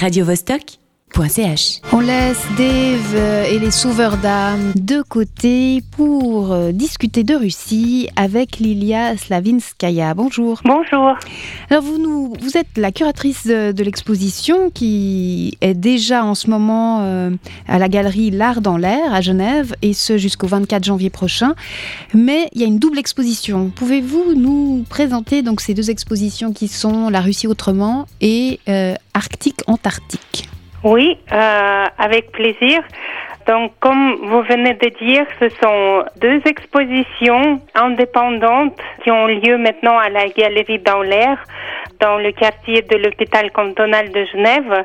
radiovostok.ch. On laisse Dave et les sauveurs d'âme de côté pour euh, discuter de Russie avec Lilia Slavinskaya. Bonjour. Bonjour. Alors vous, nous, vous êtes la curatrice de, de l'exposition qui est déjà en ce moment euh, à la galerie L'Art dans l'air à Genève et ce jusqu'au 24 janvier prochain. Mais il y a une double exposition. Pouvez-vous nous présenter donc ces deux expositions qui sont La Russie autrement et euh, Arctique-Antarctique Oui, euh, avec plaisir. Donc, comme vous venez de dire, ce sont deux expositions indépendantes qui ont lieu maintenant à la Galerie dans l'air, dans le quartier de l'hôpital cantonal de Genève.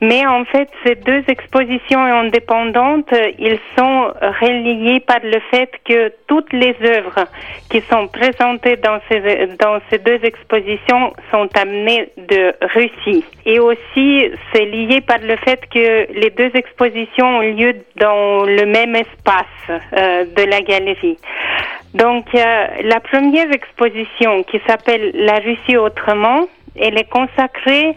Mais en fait, ces deux expositions indépendantes, ils sont reliés par le fait que toutes les œuvres qui sont présentées dans ces, deux expositions sont amenées de Russie. Et aussi, c'est lié par le fait que les deux expositions ont lieu dans le même espace euh, de la galerie. Donc, euh, la première exposition qui s'appelle La Russie autrement, elle est consacrée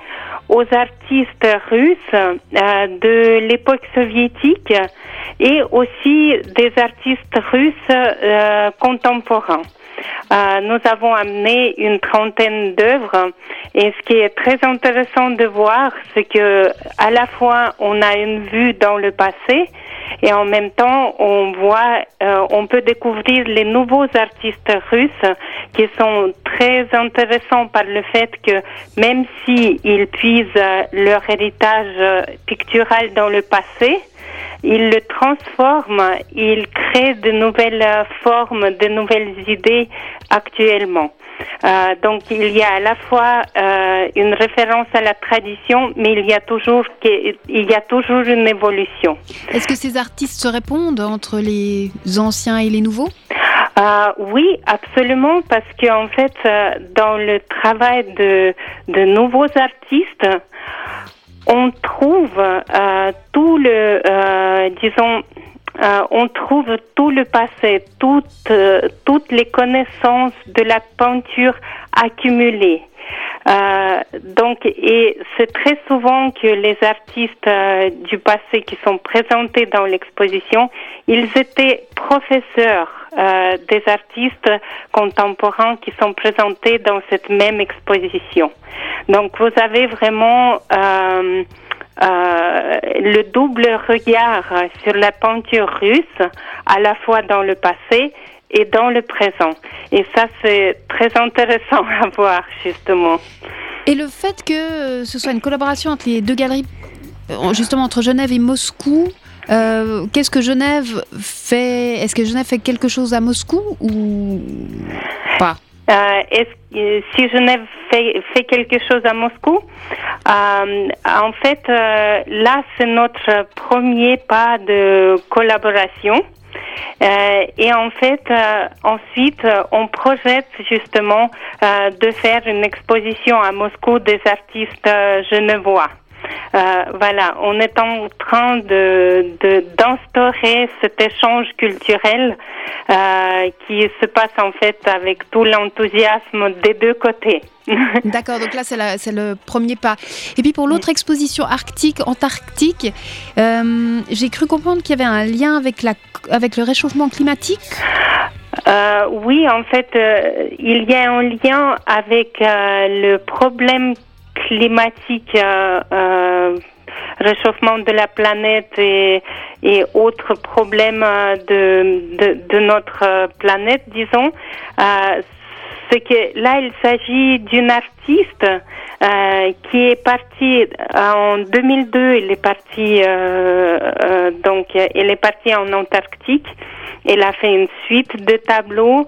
aux artistes russes euh, de l'époque soviétique et aussi des artistes russes euh, contemporains. Euh, nous avons amené une trentaine d'œuvres et ce qui est très intéressant de voir, c'est que à la fois on a une vue dans le passé et en même temps on voit, euh, on peut découvrir les nouveaux artistes russes qui sont très intéressants par le fait que même s'ils puisent euh, leur héritage pictural dans le passé, ils le transforment, ils créent de nouvelles formes, de nouvelles idées actuellement. Euh, donc il y a à la fois euh, une référence à la tradition, mais il y a toujours il y a toujours une évolution. Est-ce que ces artistes se répondent entre les anciens et les nouveaux? Euh, oui, absolument, parce qu'en fait, dans le travail de, de nouveaux artistes, on trouve euh, tout le, euh, disons, euh, on trouve tout le passé, toutes, euh, toutes les connaissances de la peinture accumulées. Euh, donc, et c'est très souvent que les artistes euh, du passé qui sont présentés dans l'exposition, ils étaient professeurs euh, des artistes contemporains qui sont présentés dans cette même exposition. Donc, vous avez vraiment euh, le double regard sur la peinture russe, à la fois dans le passé et dans le présent. Et ça, c'est très intéressant à voir, justement. Et le fait que ce soit une collaboration entre les deux galeries, euh, justement entre Genève et Moscou, euh, qu'est-ce que Genève fait Est-ce que Genève fait quelque chose à Moscou ou pas? Euh, est-ce, euh, si Genève fait, fait, quelque chose à Moscou, euh, en fait, euh, là, c'est notre premier pas de collaboration. Euh, et en fait, euh, ensuite, on projette justement de faire une exposition à Moscou des artistes genevois. Euh, voilà, on est en train de, de d'instaurer cet échange culturel euh, qui se passe en fait avec tout l'enthousiasme des deux côtés. D'accord, donc là c'est, le premier pas. Et puis pour l'autre exposition arctique, antarctique, euh, j'ai cru comprendre qu'il y avait un lien avec, la, avec le réchauffement climatique. Euh, oui, en fait, euh, il y a un lien avec euh, le problème climatique, euh, euh, réchauffement de la planète et, autres problèmes de, de, de, notre planète, disons, euh, que là, il s'agit d'une artiste euh, qui est partie en 2002. Elle est partie euh, donc elle est partie en Antarctique. Elle a fait une suite de tableaux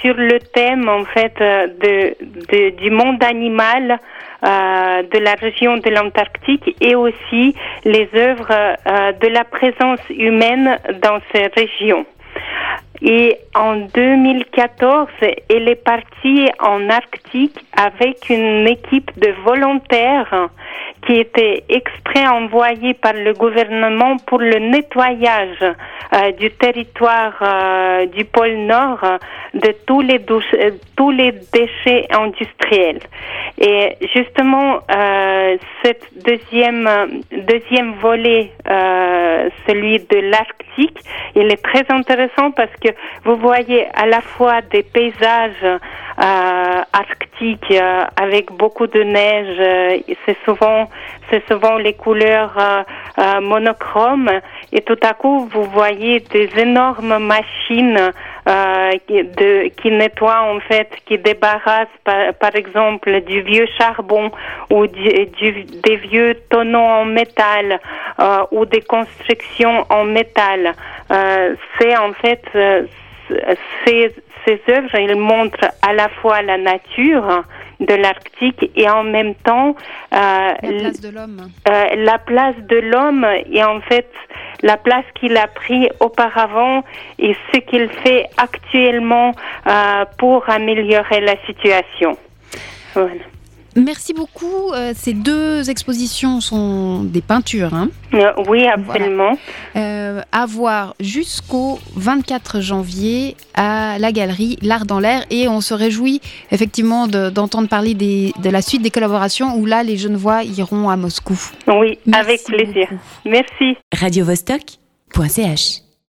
sur le thème en fait de du monde animal euh, de la région de l'Antarctique et aussi les œuvres euh, de la présence humaine dans ces régions. Et en 2014, elle est partie en Arctique avec une équipe de volontaires qui était exprès envoyée par le gouvernement pour le nettoyage euh, du territoire euh, du pôle Nord de tous les, euh, tous les déchets industriels. Et justement, cette deuxième deuxième volet, celui de l'Arctique, il est très intéressant parce que vous voyez à la fois des paysages euh, arctiques euh, avec beaucoup de neige. Euh, c'est souvent c'est souvent les couleurs monochromes et tout à coup vous voyez des énormes machines euh, qui, de, qui nettoie en fait, qui débarrasse par, par exemple du vieux charbon ou du, du, des vieux tonneaux en métal euh, ou des constructions en métal. Euh, c'est en fait euh, ces, ces œuvres, ils montrent à la fois la nature de l'Arctique et en même temps euh, la place de l'homme. Euh, la place de l'homme et en fait la place qu'il a pris auparavant et ce qu'il fait actuellement euh, pour améliorer la situation. Merci beaucoup. Euh, ces deux expositions sont des peintures. Hein euh, oui, absolument. Voilà. Euh, à voir jusqu'au 24 janvier à la galerie L'Art dans l'air. Et on se réjouit effectivement d'entendre de, parler des, de la suite des collaborations où là, les Genevois iront à Moscou. Oui, Merci avec plaisir. Beaucoup. Merci. Radio -Vostok .ch